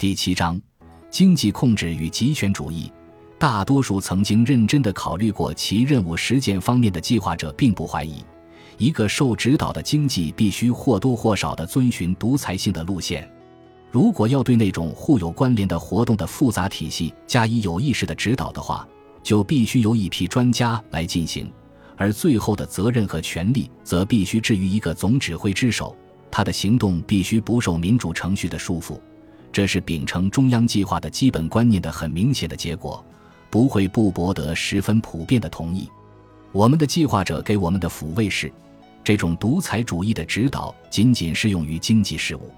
第七章，经济控制与极权主义。大多数曾经认真地考虑过其任务实践方面的计划者，并不怀疑，一个受指导的经济必须或多或少地遵循独裁性的路线。如果要对那种互有关联的活动的复杂体系加以有意识的指导的话，就必须由一批专家来进行，而最后的责任和权力则必须置于一个总指挥之手，他的行动必须不受民主程序的束缚。这是秉承中央计划的基本观念的很明显的结果，不会不博得十分普遍的同意。我们的计划者给我们的抚慰是，这种独裁主义的指导仅仅适用于经济事务。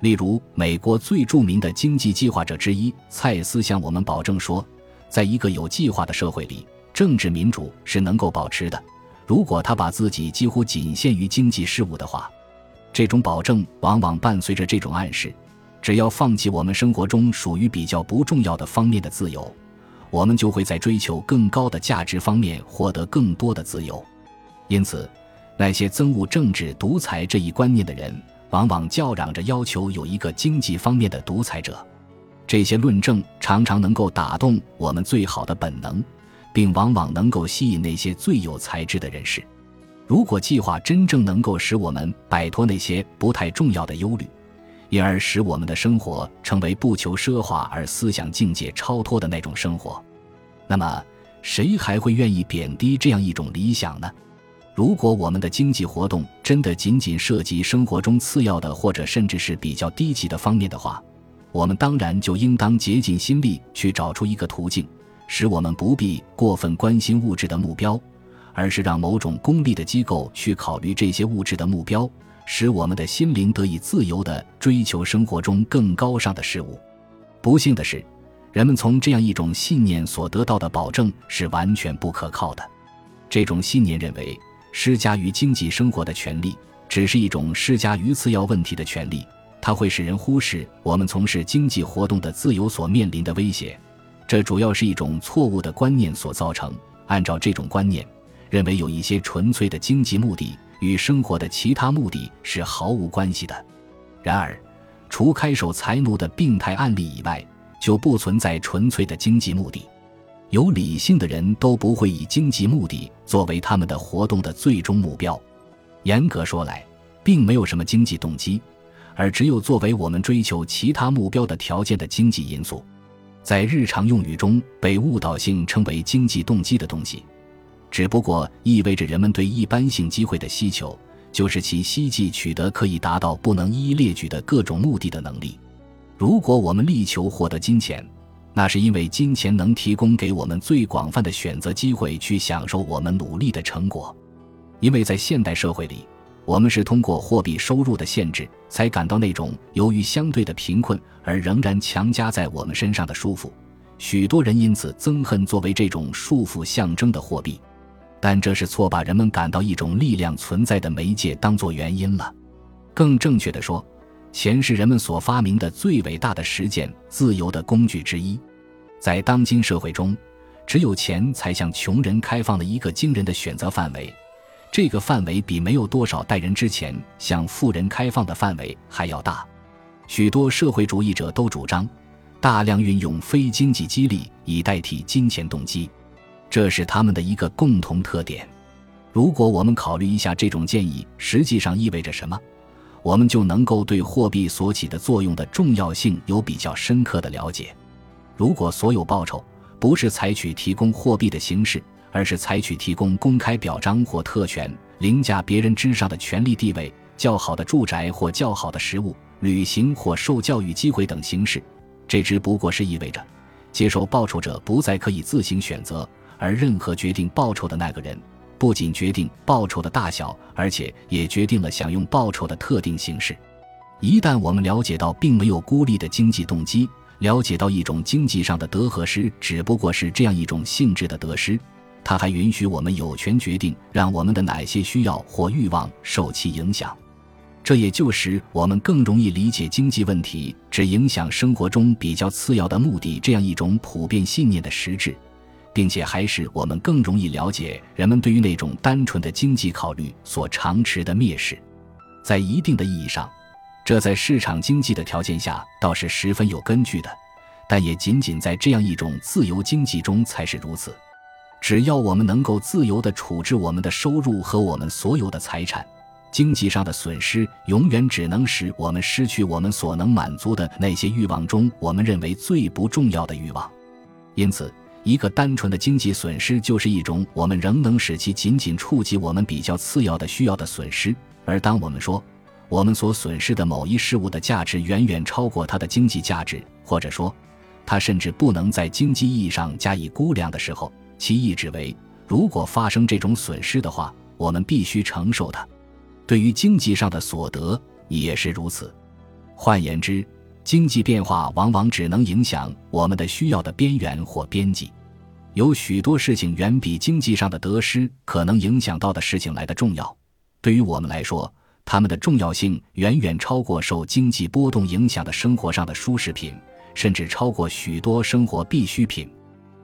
例如，美国最著名的经济计划者之一蔡斯向我们保证说，在一个有计划的社会里，政治民主是能够保持的。如果他把自己几乎仅限于经济事务的话，这种保证往往伴随着这种暗示：只要放弃我们生活中属于比较不重要的方面的自由，我们就会在追求更高的价值方面获得更多的自由。因此，那些憎恶政治独裁这一观念的人。往往叫嚷着要求有一个经济方面的独裁者，这些论证常常能够打动我们最好的本能，并往往能够吸引那些最有才智的人士。如果计划真正能够使我们摆脱那些不太重要的忧虑，因而使我们的生活成为不求奢华而思想境界超脱的那种生活，那么谁还会愿意贬低这样一种理想呢？如果我们的经济活动真的仅仅涉及生活中次要的或者甚至是比较低级的方面的话，我们当然就应当竭尽心力去找出一个途径，使我们不必过分关心物质的目标，而是让某种功利的机构去考虑这些物质的目标，使我们的心灵得以自由地追求生活中更高尚的事物。不幸的是，人们从这样一种信念所得到的保证是完全不可靠的。这种信念认为。施加于经济生活的权利，只是一种施加于次要问题的权利，它会使人忽视我们从事经济活动的自由所面临的威胁。这主要是一种错误的观念所造成。按照这种观念，认为有一些纯粹的经济目的与生活的其他目的是毫无关系的。然而，除开守财奴的病态案例以外，就不存在纯粹的经济目的。有理性的人都不会以经济目的作为他们的活动的最终目标。严格说来，并没有什么经济动机，而只有作为我们追求其他目标的条件的经济因素。在日常用语中被误导性称为经济动机的东西，只不过意味着人们对一般性机会的需求，就是其希冀取得可以达到不能一一列举的各种目的的能力。如果我们力求获得金钱，那是因为金钱能提供给我们最广泛的选择机会，去享受我们努力的成果。因为在现代社会里，我们是通过货币收入的限制，才感到那种由于相对的贫困而仍然强加在我们身上的束缚。许多人因此憎恨作为这种束缚象征的货币，但这是错把人们感到一种力量存在的媒介当作原因了。更正确的说。钱是人们所发明的最伟大的实践自由的工具之一，在当今社会中，只有钱才向穷人开放了一个惊人的选择范围，这个范围比没有多少代人之前向富人开放的范围还要大。许多社会主义者都主张大量运用非经济激励以代替金钱动机，这是他们的一个共同特点。如果我们考虑一下这种建议实际上意味着什么？我们就能够对货币所起的作用的重要性有比较深刻的了解。如果所有报酬不是采取提供货币的形式，而是采取提供公开表彰或特权、凌驾别人之上的权力地位、较好的住宅或较好的食物、旅行或受教育机会等形式，这只不过是意味着，接受报酬者不再可以自行选择，而任何决定报酬的那个人。不仅决定报酬的大小，而且也决定了享用报酬的特定形式。一旦我们了解到并没有孤立的经济动机，了解到一种经济上的得和失只不过是这样一种性质的得失，它还允许我们有权决定让我们的哪些需要或欲望受其影响。这也就使我们更容易理解经济问题只影响生活中比较次要的目的这样一种普遍信念的实质。并且还使我们更容易了解人们对于那种单纯的经济考虑所常持的蔑视。在一定的意义上，这在市场经济的条件下倒是十分有根据的，但也仅仅在这样一种自由经济中才是如此。只要我们能够自由地处置我们的收入和我们所有的财产，经济上的损失永远只能使我们失去我们所能满足的那些欲望中我们认为最不重要的欲望。因此，一个单纯的经济损失就是一种我们仍能使其仅仅触及我们比较次要的需要的损失。而当我们说，我们所损失的某一事物的价值远远超过它的经济价值，或者说，它甚至不能在经济意义上加以估量的时候，其意指为：如果发生这种损失的话，我们必须承受它。对于经济上的所得也是如此。换言之，经济变化往往只能影响我们的需要的边缘或边际。有许多事情远比经济上的得失可能影响到的事情来的重要。对于我们来说，它们的重要性远远超过受经济波动影响的生活上的舒适品，甚至超过许多生活必需品。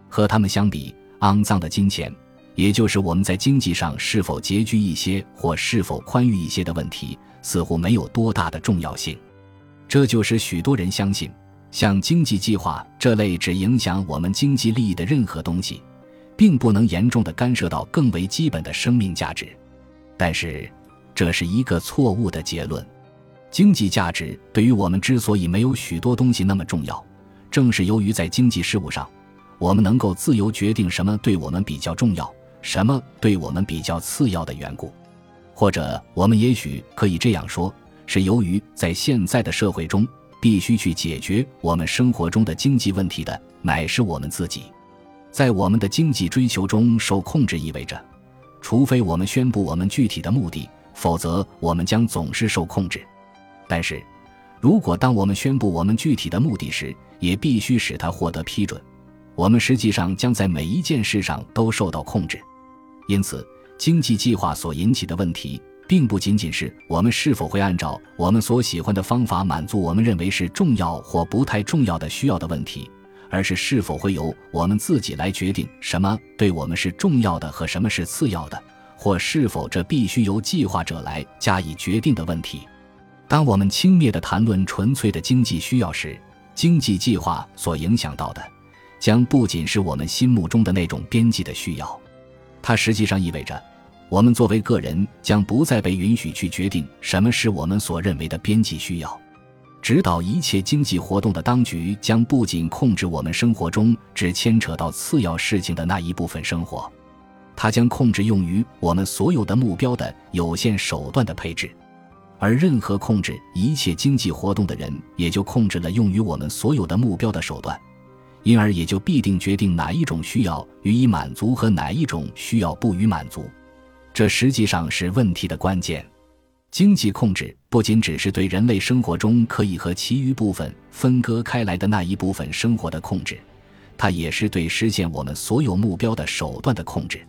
和它们相比，肮脏的金钱，也就是我们在经济上是否拮据一些或是否宽裕一些的问题，似乎没有多大的重要性。这就使许多人相信，像经济计划这类只影响我们经济利益的任何东西，并不能严重的干涉到更为基本的生命价值。但是。这是一个错误的结论。经济价值对于我们之所以没有许多东西那么重要，正是由于在经济事务上，我们能够自由决定什么对我们比较重要，什么对我们比较次要的缘故。或者，我们也许可以这样说：是由于在现在的社会中，必须去解决我们生活中的经济问题的乃是我们自己。在我们的经济追求中受控制，意味着，除非我们宣布我们具体的目的。否则，我们将总是受控制。但是，如果当我们宣布我们具体的目的时，也必须使它获得批准，我们实际上将在每一件事上都受到控制。因此，经济计划所引起的问题，并不仅仅是我们是否会按照我们所喜欢的方法满足我们认为是重要或不太重要的需要的问题，而是是否会由我们自己来决定什么对我们是重要的和什么是次要的。或是否这必须由计划者来加以决定的问题。当我们轻蔑地谈论纯粹的经济需要时，经济计划所影响到的，将不仅是我们心目中的那种边际的需要，它实际上意味着，我们作为个人将不再被允许去决定什么是我们所认为的边际需要。指导一切经济活动的当局将不仅控制我们生活中只牵扯到次要事情的那一部分生活。它将控制用于我们所有的目标的有限手段的配置，而任何控制一切经济活动的人，也就控制了用于我们所有的目标的手段，因而也就必定决定哪一种需要予以满足和哪一种需要不予满足。这实际上是问题的关键。经济控制不仅只是对人类生活中可以和其余部分分割开来的那一部分生活的控制，它也是对实现我们所有目标的手段的控制。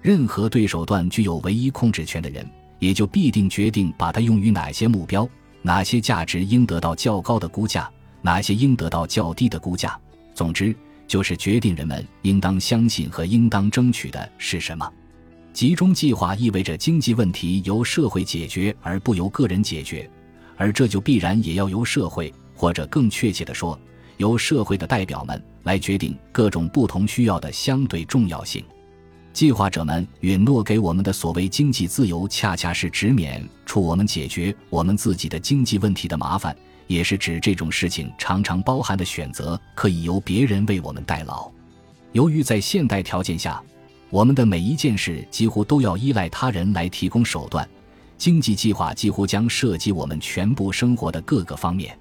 任何对手段具有唯一控制权的人，也就必定决定把它用于哪些目标，哪些价值应得到较高的估价，哪些应得到较低的估价。总之，就是决定人们应当相信和应当争取的是什么。集中计划意味着经济问题由社会解决而不由个人解决，而这就必然也要由社会，或者更确切地说，由社会的代表们来决定各种不同需要的相对重要性。计划者们允诺给我们的所谓经济自由，恰恰是指免除我们解决我们自己的经济问题的麻烦，也是指这种事情常常包含的选择可以由别人为我们代劳。由于在现代条件下，我们的每一件事几乎都要依赖他人来提供手段，经济计划几乎将涉及我们全部生活的各个方面，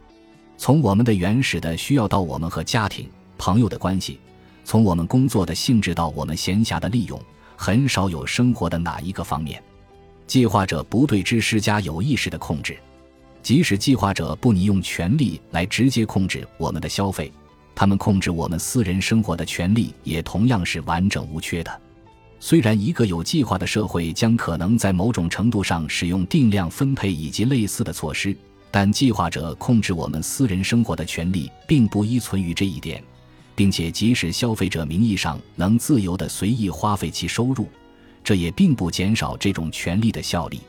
从我们的原始的需要到我们和家庭、朋友的关系。从我们工作的性质到我们闲暇的利用，很少有生活的哪一个方面，计划者不对之施加有意识的控制。即使计划者不拟用权力来直接控制我们的消费，他们控制我们私人生活的权利也同样是完整无缺的。虽然一个有计划的社会将可能在某种程度上使用定量分配以及类似的措施，但计划者控制我们私人生活的权利并不依存于这一点。并且，即使消费者名义上能自由地随意花费其收入，这也并不减少这种权利的效力。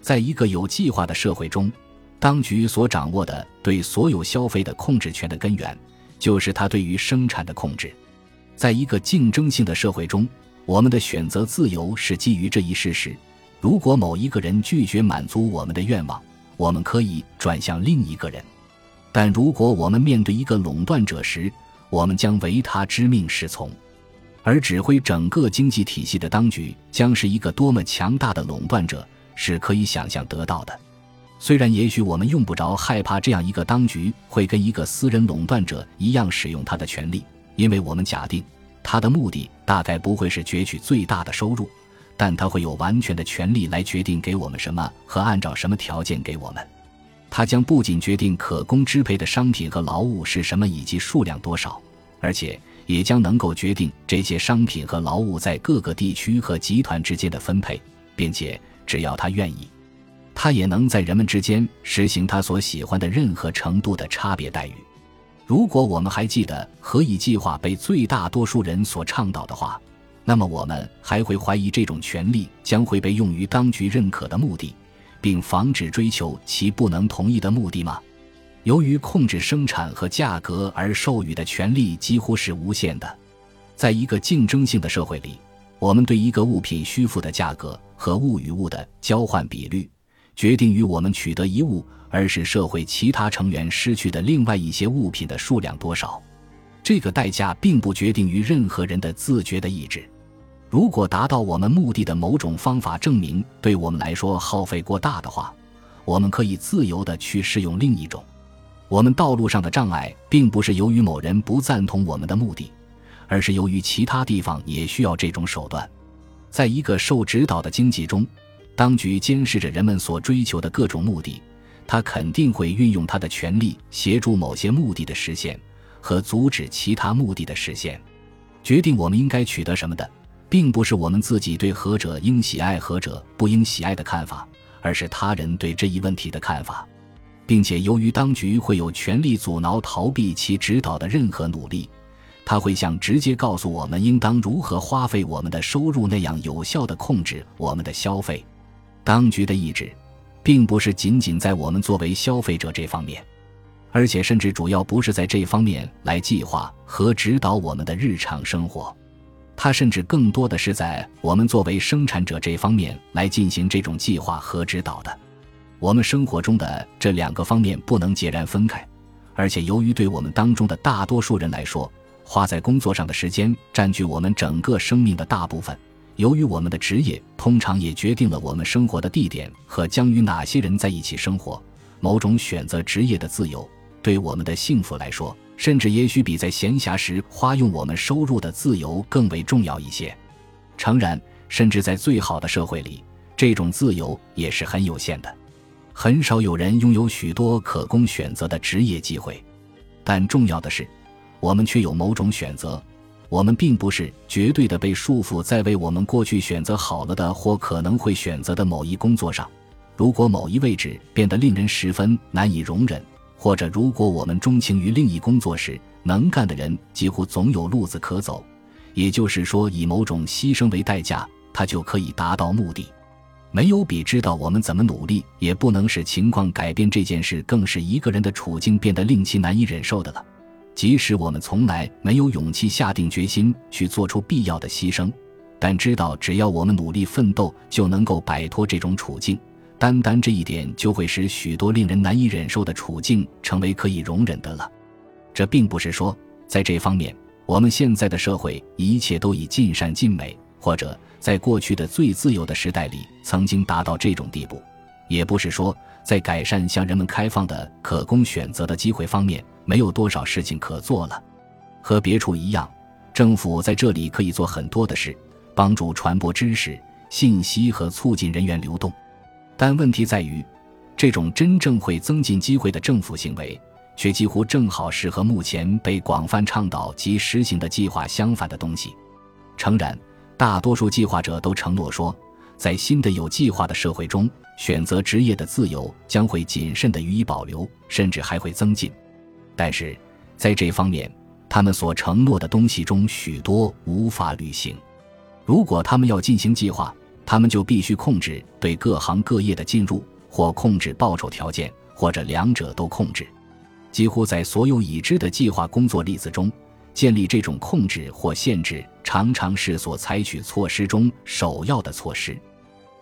在一个有计划的社会中，当局所掌握的对所有消费的控制权的根源，就是它对于生产的控制。在一个竞争性的社会中，我们的选择自由是基于这一事实：如果某一个人拒绝满足我们的愿望，我们可以转向另一个人；但如果我们面对一个垄断者时，我们将唯他之命是从。而指挥整个经济体系的当局将是一个多么强大的垄断者，是可以想象得到的。虽然也许我们用不着害怕这样一个当局会跟一个私人垄断者一样使用他的权利，因为我们假定他的目的大概不会是攫取最大的收入，但他会有完全的权利来决定给我们什么和按照什么条件给我们。他将不仅决定可供支配的商品和劳务是什么以及数量多少，而且。也将能够决定这些商品和劳务在各个地区和集团之间的分配，并且只要他愿意，他也能在人们之间实行他所喜欢的任何程度的差别待遇。如果我们还记得何以计划被最大多数人所倡导的话，那么我们还会怀疑这种权利将会被用于当局认可的目的，并防止追求其不能同意的目的吗？由于控制生产和价格而授予的权利几乎是无限的，在一个竞争性的社会里，我们对一个物品需付的价格和物与物的交换比率，决定于我们取得一物而是社会其他成员失去的另外一些物品的数量多少。这个代价并不决定于任何人的自觉的意志。如果达到我们目的的某种方法证明对我们来说耗费过大的话，我们可以自由地去试用另一种。我们道路上的障碍，并不是由于某人不赞同我们的目的，而是由于其他地方也需要这种手段。在一个受指导的经济中，当局监视着人们所追求的各种目的，他肯定会运用他的权力协助某些目的的实现，和阻止其他目的的实现。决定我们应该取得什么的，并不是我们自己对何者应喜爱何者不应喜爱的看法，而是他人对这一问题的看法。并且，由于当局会有权利阻挠逃避其指导的任何努力，他会像直接告诉我们应当如何花费我们的收入那样有效地控制我们的消费。当局的意志，并不是仅仅在我们作为消费者这方面，而且甚至主要不是在这方面来计划和指导我们的日常生活。它甚至更多的是在我们作为生产者这方面来进行这种计划和指导的。我们生活中的这两个方面不能截然分开，而且由于对我们当中的大多数人来说，花在工作上的时间占据我们整个生命的大部分。由于我们的职业通常也决定了我们生活的地点和将与哪些人在一起生活，某种选择职业的自由对我们的幸福来说，甚至也许比在闲暇时花用我们收入的自由更为重要一些。诚然，甚至在最好的社会里，这种自由也是很有限的。很少有人拥有许多可供选择的职业机会，但重要的是，我们却有某种选择。我们并不是绝对的被束缚在为我们过去选择好了的或可能会选择的某一工作上。如果某一位置变得令人十分难以容忍，或者如果我们钟情于另一工作时，能干的人几乎总有路子可走。也就是说，以某种牺牲为代价，他就可以达到目的。没有比知道我们怎么努力也不能使情况改变这件事更使一个人的处境变得令其难以忍受的了。即使我们从来没有勇气下定决心去做出必要的牺牲，但知道只要我们努力奋斗就能够摆脱这种处境，单单这一点就会使许多令人难以忍受的处境成为可以容忍的了。这并不是说在这方面我们现在的社会一切都已尽善尽美，或者。在过去的最自由的时代里，曾经达到这种地步，也不是说在改善向人们开放的可供选择的机会方面没有多少事情可做了。和别处一样，政府在这里可以做很多的事，帮助传播知识、信息和促进人员流动。但问题在于，这种真正会增进机会的政府行为，却几乎正好是和目前被广泛倡导及实行的计划相反的东西。诚然。大多数计划者都承诺说，在新的有计划的社会中，选择职业的自由将会谨慎地予以保留，甚至还会增进。但是，在这方面，他们所承诺的东西中许多无法履行。如果他们要进行计划，他们就必须控制对各行各业的进入，或控制报酬条件，或者两者都控制。几乎在所有已知的计划工作例子中，建立这种控制或限制常常是所采取措施中首要的措施。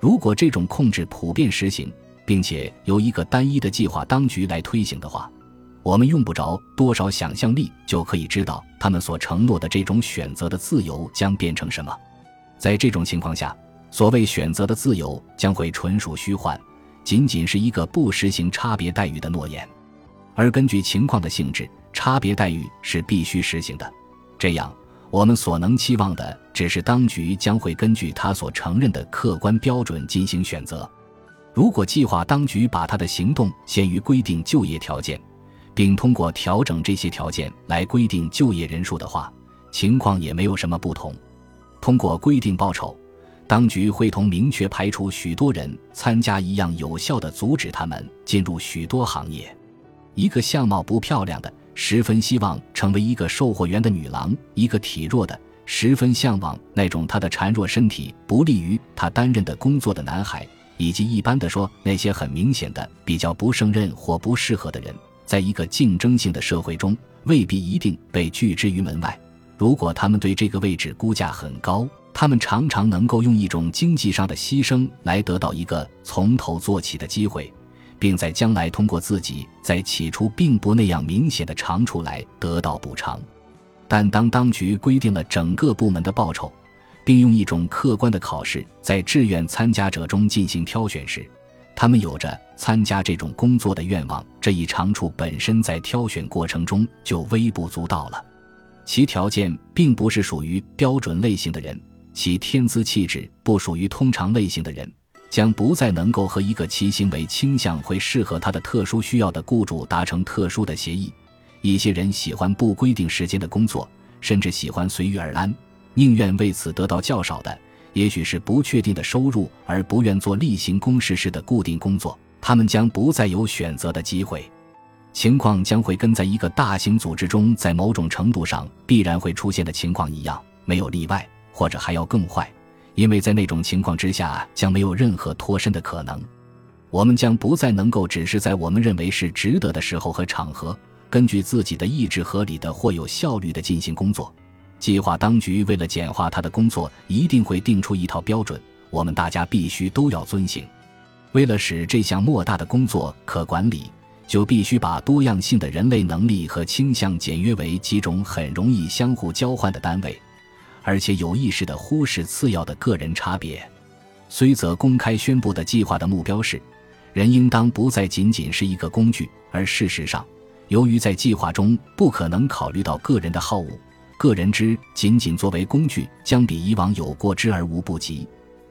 如果这种控制普遍实行，并且由一个单一的计划当局来推行的话，我们用不着多少想象力就可以知道他们所承诺的这种选择的自由将变成什么。在这种情况下，所谓选择的自由将会纯属虚幻，仅仅是一个不实行差别待遇的诺言。而根据情况的性质，差别待遇是必须实行的。这样。我们所能期望的，只是当局将会根据他所承认的客观标准进行选择。如果计划当局把他的行动限于规定就业条件，并通过调整这些条件来规定就业人数的话，情况也没有什么不同。通过规定报酬，当局会同明确排除许多人参加一样，有效地阻止他们进入许多行业。一个相貌不漂亮的。十分希望成为一个售货员的女郎，一个体弱的、十分向往那种她的孱弱身体不利于他担任的工作的男孩，以及一般的说那些很明显的比较不胜任或不适合的人，在一个竞争性的社会中，未必一定被拒之于门外。如果他们对这个位置估价很高，他们常常能够用一种经济上的牺牲来得到一个从头做起的机会。并在将来通过自己在起初并不那样明显的长处来得到补偿，但当当局规定了整个部门的报酬，并用一种客观的考试在志愿参加者中进行挑选时，他们有着参加这种工作的愿望。这一长处本身在挑选过程中就微不足道了，其条件并不是属于标准类型的人，其天资气质不属于通常类型的人。将不再能够和一个其行为倾向会适合他的特殊需要的雇主达成特殊的协议。一些人喜欢不规定时间的工作，甚至喜欢随遇而安，宁愿为此得到较少的，也许是不确定的收入，而不愿做例行公事式的固定工作。他们将不再有选择的机会。情况将会跟在一个大型组织中在某种程度上必然会出现的情况一样，没有例外，或者还要更坏。因为在那种情况之下，将没有任何脱身的可能。我们将不再能够只是在我们认为是值得的时候和场合，根据自己的意志合理的或有效率的进行工作。计划当局为了简化他的工作，一定会定出一套标准，我们大家必须都要遵行。为了使这项莫大的工作可管理，就必须把多样性的人类能力和倾向简约为几种很容易相互交换的单位。而且有意识地忽视次要的个人差别，虽则公开宣布的计划的目标是，人应当不再仅仅是一个工具，而事实上，由于在计划中不可能考虑到个人的好恶，个人之仅仅作为工具将比以往有过之而无不及。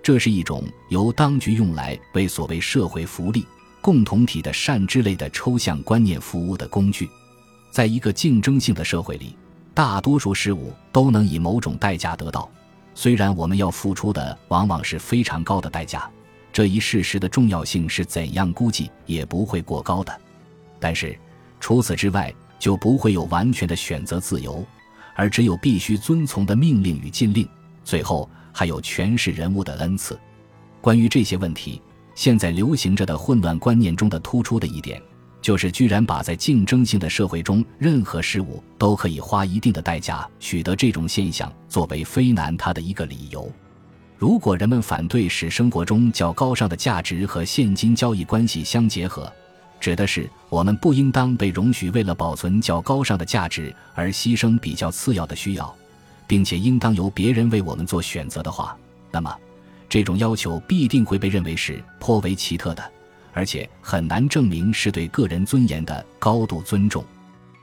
这是一种由当局用来为所谓社会福利、共同体的善之类的抽象观念服务的工具，在一个竞争性的社会里。大多数事物都能以某种代价得到，虽然我们要付出的往往是非常高的代价，这一事实的重要性是怎样估计也不会过高的。但是除此之外，就不会有完全的选择自由，而只有必须遵从的命令与禁令。最后还有权势人物的恩赐。关于这些问题，现在流行着的混乱观念中的突出的一点。就是居然把在竞争性的社会中任何事物都可以花一定的代价取得这种现象作为非难他的一个理由。如果人们反对使生活中较高尚的价值和现金交易关系相结合，指的是我们不应当被容许为了保存较高尚的价值而牺牲比较次要的需要，并且应当由别人为我们做选择的话，那么这种要求必定会被认为是颇为奇特的。而且很难证明是对个人尊严的高度尊重，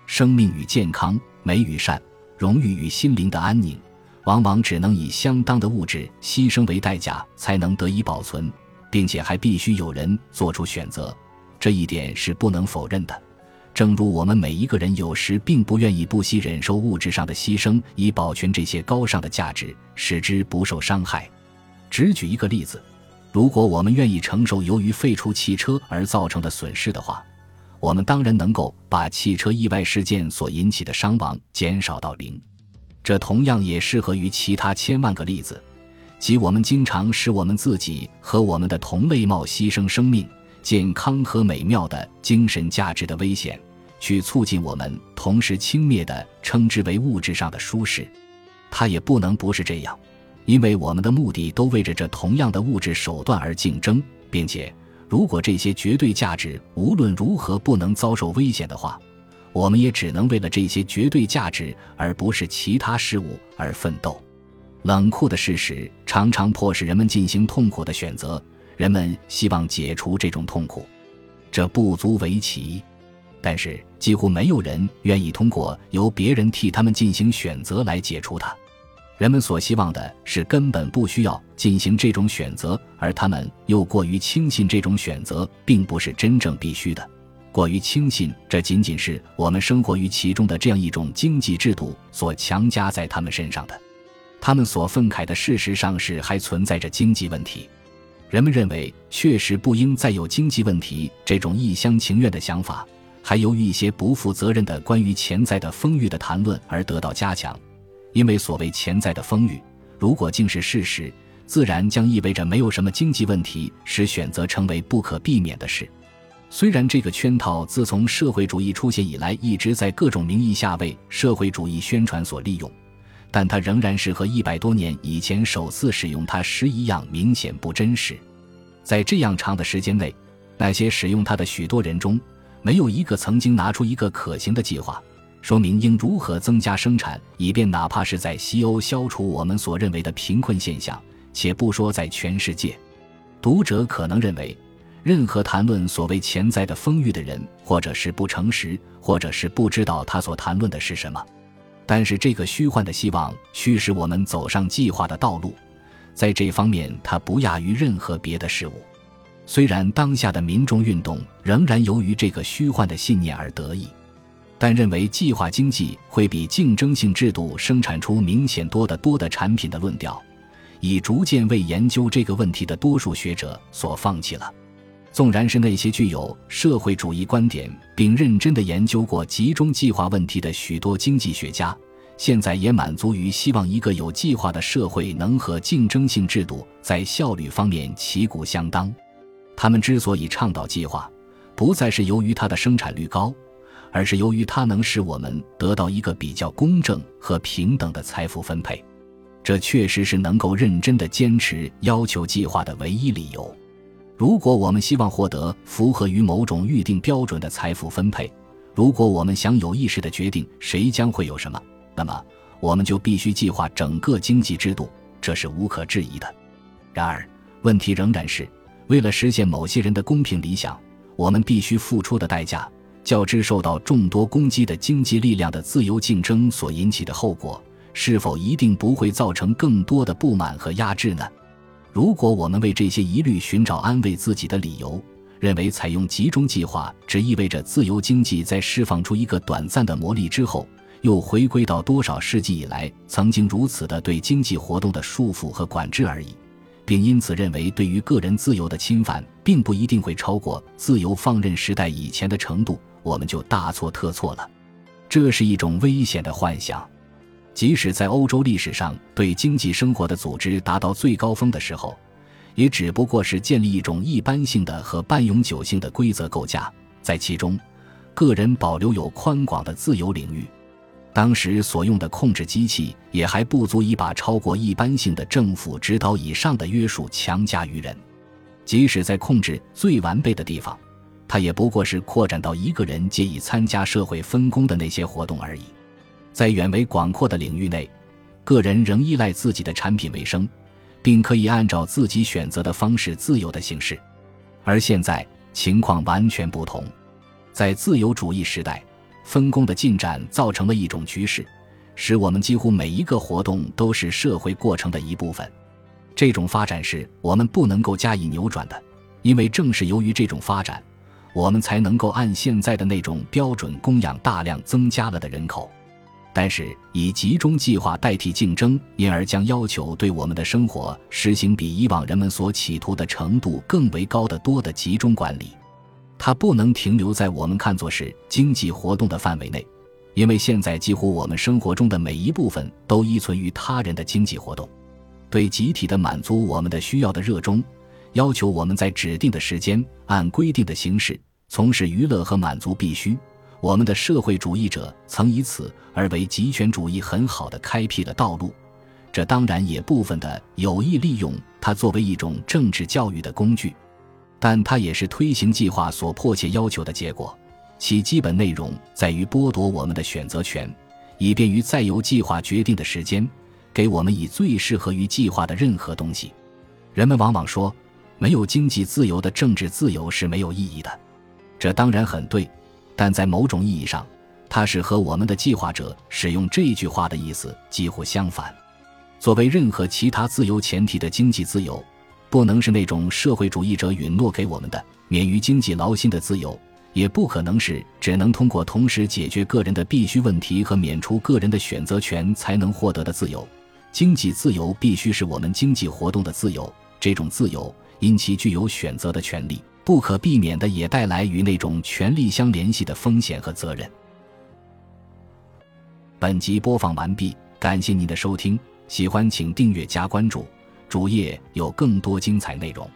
生命与健康、美与善、荣誉与心灵的安宁，往往只能以相当的物质牺牲为代价才能得以保存，并且还必须有人做出选择，这一点是不能否认的。正如我们每一个人有时并不愿意不惜忍受物质上的牺牲，以保全这些高尚的价值，使之不受伤害。只举一个例子。如果我们愿意承受由于废除汽车而造成的损失的话，我们当然能够把汽车意外事件所引起的伤亡减少到零。这同样也适合于其他千万个例子，即我们经常使我们自己和我们的同类冒牺牲生命，健康和美妙的精神价值的危险，去促进我们同时轻蔑的称之为物质上的舒适。它也不能不是这样，因为我们的目的都为着这同样的物质手段而竞争，并且，如果这些绝对价值无论如何不能遭受危险的话，我们也只能为了这些绝对价值，而不是其他事物而奋斗。冷酷的事实常常迫使人们进行痛苦的选择，人们希望解除这种痛苦，这不足为奇。但是几乎没有人愿意通过由别人替他们进行选择来解除它。人们所希望的是根本不需要进行这种选择，而他们又过于轻信这种选择并不是真正必须的。过于轻信，这仅仅是我们生活于其中的这样一种经济制度所强加在他们身上的。他们所愤慨的，事实上是还存在着经济问题。人们认为，确实不应再有经济问题这种一厢情愿的想法，还由于一些不负责任的关于潜在的风雨的谈论而得到加强。因为所谓潜在的风雨，如果竟是事实，自然将意味着没有什么经济问题使选择成为不可避免的事。虽然这个圈套自从社会主义出现以来一直在各种名义下为社会主义宣传所利用，但它仍然是和一百多年以前首次使用它时一样明显不真实。在这样长的时间内，那些使用它的许多人中，没有一个曾经拿出一个可行的计划，说明应如何增加生产，以便哪怕是在西欧消除我们所认为的贫困现象，且不说在全世界。读者可能认为。任何谈论所谓潜在的丰裕的人，或者是不诚实，或者是不知道他所谈论的是什么。但是这个虚幻的希望驱使我们走上计划的道路，在这方面它不亚于任何别的事物。虽然当下的民众运动仍然由于这个虚幻的信念而得意，但认为计划经济会比竞争性制度生产出明显多得多的产品的论调，已逐渐为研究这个问题的多数学者所放弃了。纵然是那些具有社会主义观点并认真地研究过集中计划问题的许多经济学家，现在也满足于希望一个有计划的社会能和竞争性制度在效率方面旗鼓相当。他们之所以倡导计划，不再是由于它的生产率高，而是由于它能使我们得到一个比较公正和平等的财富分配。这确实是能够认真的坚持要求计划的唯一理由。如果我们希望获得符合于某种预定标准的财富分配，如果我们想有意识地决定谁将会有什么，那么我们就必须计划整个经济制度，这是无可置疑的。然而，问题仍然是，为了实现某些人的公平理想，我们必须付出的代价，较之受到众多攻击的经济力量的自由竞争所引起的后果，是否一定不会造成更多的不满和压制呢？如果我们为这些疑虑寻找安慰自己的理由，认为采用集中计划只意味着自由经济在释放出一个短暂的魔力之后，又回归到多少世纪以来曾经如此的对经济活动的束缚和管制而已，并因此认为对于个人自由的侵犯并不一定会超过自由放任时代以前的程度，我们就大错特错了。这是一种危险的幻想。即使在欧洲历史上对经济生活的组织达到最高峰的时候，也只不过是建立一种一般性的和半永久性的规则构架，在其中，个人保留有宽广的自由领域。当时所用的控制机器也还不足以把超过一般性的政府指导以上的约束强加于人。即使在控制最完备的地方，它也不过是扩展到一个人借以参加社会分工的那些活动而已。在远为广阔的领域内，个人仍依赖自己的产品为生，并可以按照自己选择的方式自由的行事。而现在情况完全不同，在自由主义时代，分工的进展造成了一种局势，使我们几乎每一个活动都是社会过程的一部分。这种发展是我们不能够加以扭转的，因为正是由于这种发展，我们才能够按现在的那种标准供养大量增加了的人口。但是以集中计划代替竞争，因而将要求对我们的生活实行比以往人们所企图的程度更为高得多的集中管理。它不能停留在我们看作是经济活动的范围内，因为现在几乎我们生活中的每一部分都依存于他人的经济活动。对集体的满足我们的需要的热衷，要求我们在指定的时间按规定的形式从事娱乐和满足必须。我们的社会主义者曾以此而为极权主义很好的开辟了道路。这当然也部分的有意利用它作为一种政治教育的工具，但它也是推行计划所迫切要求的结果。其基本内容在于剥夺我们的选择权，以便于再由计划决定的时间，给我们以最适合于计划的任何东西。人们往往说，没有经济自由的政治自由是没有意义的。这当然很对，但在某种意义上，它是和我们的计划者使用这句话的意思几乎相反。作为任何其他自由前提的经济自由，不能是那种社会主义者允诺给我们的免于经济劳心的自由。也不可能是只能通过同时解决个人的必须问题和免除个人的选择权才能获得的自由。经济自由必须是我们经济活动的自由。这种自由因其具有选择的权利，不可避免的也带来与那种权利相联系的风险和责任。本集播放完毕，感谢您的收听，喜欢请订阅加关注，主页有更多精彩内容。